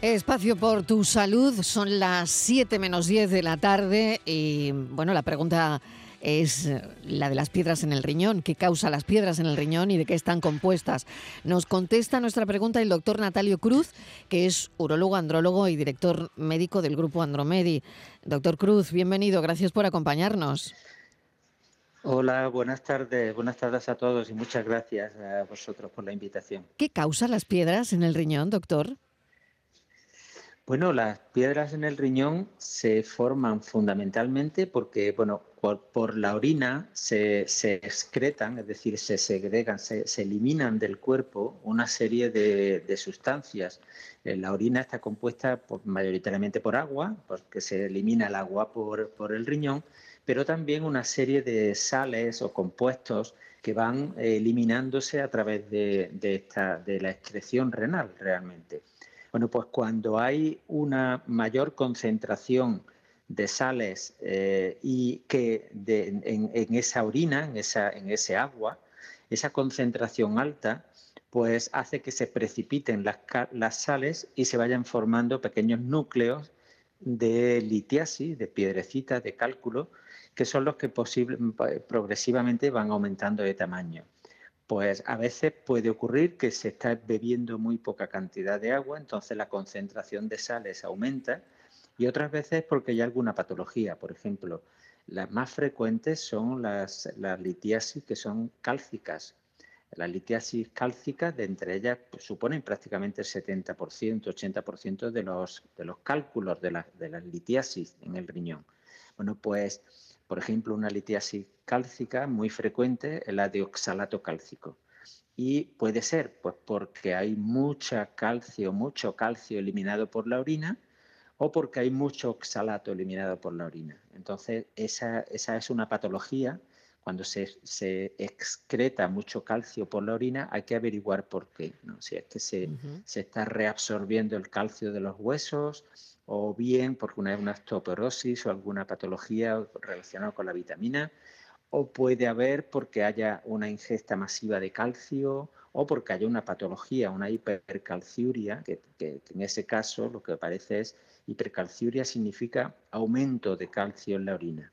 Espacio por tu salud, son las 7 menos 10 de la tarde y bueno, la pregunta es eh, la de las piedras en el riñón, qué causa las piedras en el riñón y de qué están compuestas. Nos contesta nuestra pregunta el doctor Natalio Cruz, que es urólogo, andrólogo y director médico del grupo Andromedi. Doctor Cruz, bienvenido, gracias por acompañarnos. Hola, buenas tardes, buenas tardes a todos y muchas gracias a vosotros por la invitación. ¿Qué causa las piedras en el riñón, doctor? Bueno, las piedras en el riñón se forman fundamentalmente porque, bueno, por, la orina se, excretan, es decir, se segregan, se, eliminan del cuerpo una serie de, sustancias. Eh, la orina está compuesta mayoritariamente por agua, porque se elimina el agua por, el riñón, pero también una serie de sales o compuestos que van eliminándose a través de, de la excreción renal realmente. Bueno, pues cuando hay una mayor concentración de sales eh, y que en, esa orina, en, esa, ese agua, esa concentración alta, pues hace que se precipiten las, las sales y se vayan formando pequeños núcleos de litiasis, de piedrecitas, de cálculo, que son los que progresivamente van aumentando de tamaño. Pues a veces puede ocurrir que se está bebiendo muy poca cantidad de agua, entonces la concentración de sales aumenta y otras veces porque hay alguna patología. Por ejemplo, las más frecuentes son las, litiasis que son cálcicas. Las litiasis cálcicas, de entre ellas, pues, suponen prácticamente el 70%, 80% de los, de los cálculos de, de las litiasis en el riñón. Bueno, pues por ejemplo, una litiasis cálcica muy frecuente es la de oxalato cálcico. Y puede ser pues, porque hay mucha calcio, mucho calcio eliminado por la orina o porque hay mucho oxalato eliminado por la orina. Entonces, esa, es una patología. Cuando se, excreta mucho calcio por la orina, hay que averiguar por qué. Si es que se, se está reabsorbiendo el calcio de los huesos, o bien porque una, una osteoporosis o alguna patología relacionada con la vitamina, o puede haber porque haya una ingesta masiva de calcio o porque haya una patología, una hipercalciuria, que, en ese caso lo que aparece es hipercalciuria significa aumento de calcio en la orina.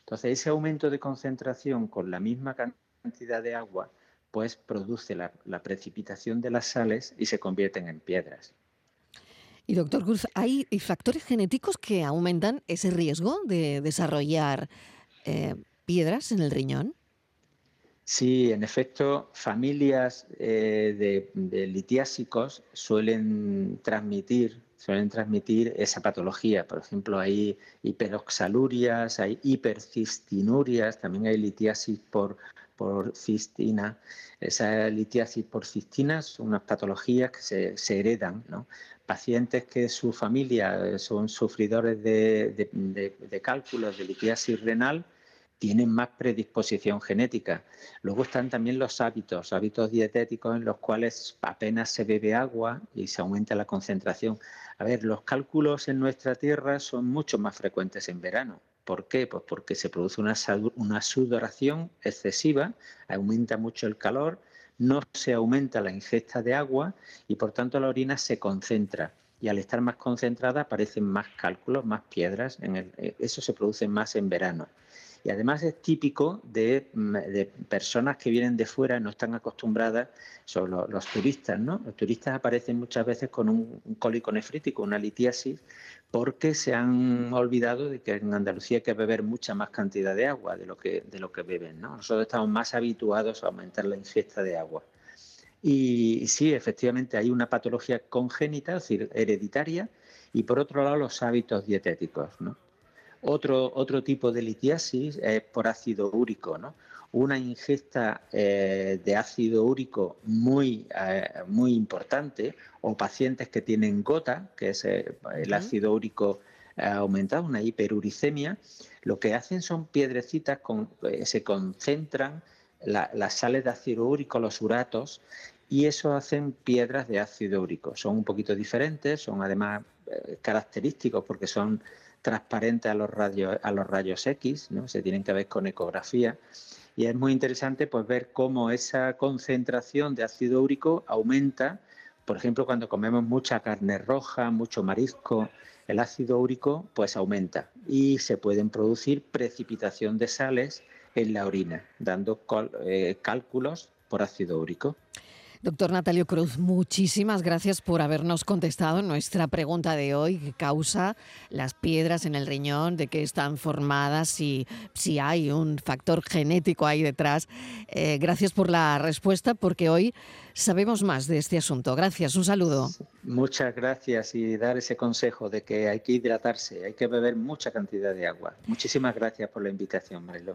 Entonces ese aumento de concentración con la misma cantidad de agua pues produce la precipitación de las sales y se convierten en piedras. Y doctor Cruz, ¿hay factores genéticos que aumentan ese riesgo de desarrollar eh, piedras en el riñón? Sí, en efecto, familias eh, de, litiásicos suelen transmitir, suelen transmitir esa patología. Por ejemplo, hay hiperoxalurias, hay hipercistinurias, también hay litiasis por, por cistina. Esa litiasis por cistina son unas patologías que se, heredan, ¿no? pacientes que su familia eh, son sufridores de, cálculos de litiasis renal tienen más predisposición genética. Luego están también los hábitos, hábitos dietéticos en los cuales apenas se bebe agua y se aumenta la concentración. A ver, los cálculos en nuestra tierra son mucho más frecuentes en verano. ¿Por qué? Pues porque se produce una, sudoración excesiva, aumenta mucho el calor no se aumenta la ingesta de agua y por tanto la orina se concentra. Y al estar más concentrada aparecen más cálculos, más piedras. En eh, eso se produce más en verano. Y además es típico de, mm, personas que vienen de fuera no están acostumbradas, son los, turistas, ¿no? Los turistas aparecen muchas veces con un, cólico nefrítico, una litiasis, porque se han olvidado de que en Andalucía hay que beber mucha más cantidad de agua de lo que, de lo que beben, ¿no? Nosotros estamos más habituados a aumentar la ingesta de agua. Y sí, efectivamente hay una patología congénita, es decir, hereditaria, y por otro lado los hábitos dietéticos, ¿no? Otro, otro tipo de litiasis es por ácido úrico, ¿no? Una ingesta eh, de ácido úrico muy, eh, muy importante o pacientes que tienen gota, que es eh, el ácido úrico aumentado, una hiperuricemia, lo que hacen son piedrecitas, con, se concentran las sales de ácido úrico, los uratos, y eso hacen piedras de ácido úrico. Son un poquito diferentes, son además característicos porque son transparente a los rayos, a los rayos X, ¿no? se tienen que ver con ecografía. Y es muy interesante pues, ver cómo esa concentración de ácido úrico aumenta Por ejemplo, cuando comemos mucha carne roja, mucho marisco, el ácido úrico pues aumenta y se pueden producir precipitación de sales en la orina, dando eh, cálculos por ácido úrico. Doctor Natalio Cruz, muchísimas gracias por habernos contestado nuestra pregunta de hoy, ¿qué causa las piedras en el riñón? ¿De qué están formadas? Si, si hay un factor genético ahí detrás. Eh, gracias por la respuesta, porque hoy sabemos más de este asunto. Gracias, un saludo. Muchas gracias y dar ese consejo de que hay que hidratarse, hay que beber mucha cantidad de agua. Muchísimas gracias por la invitación, Marilo.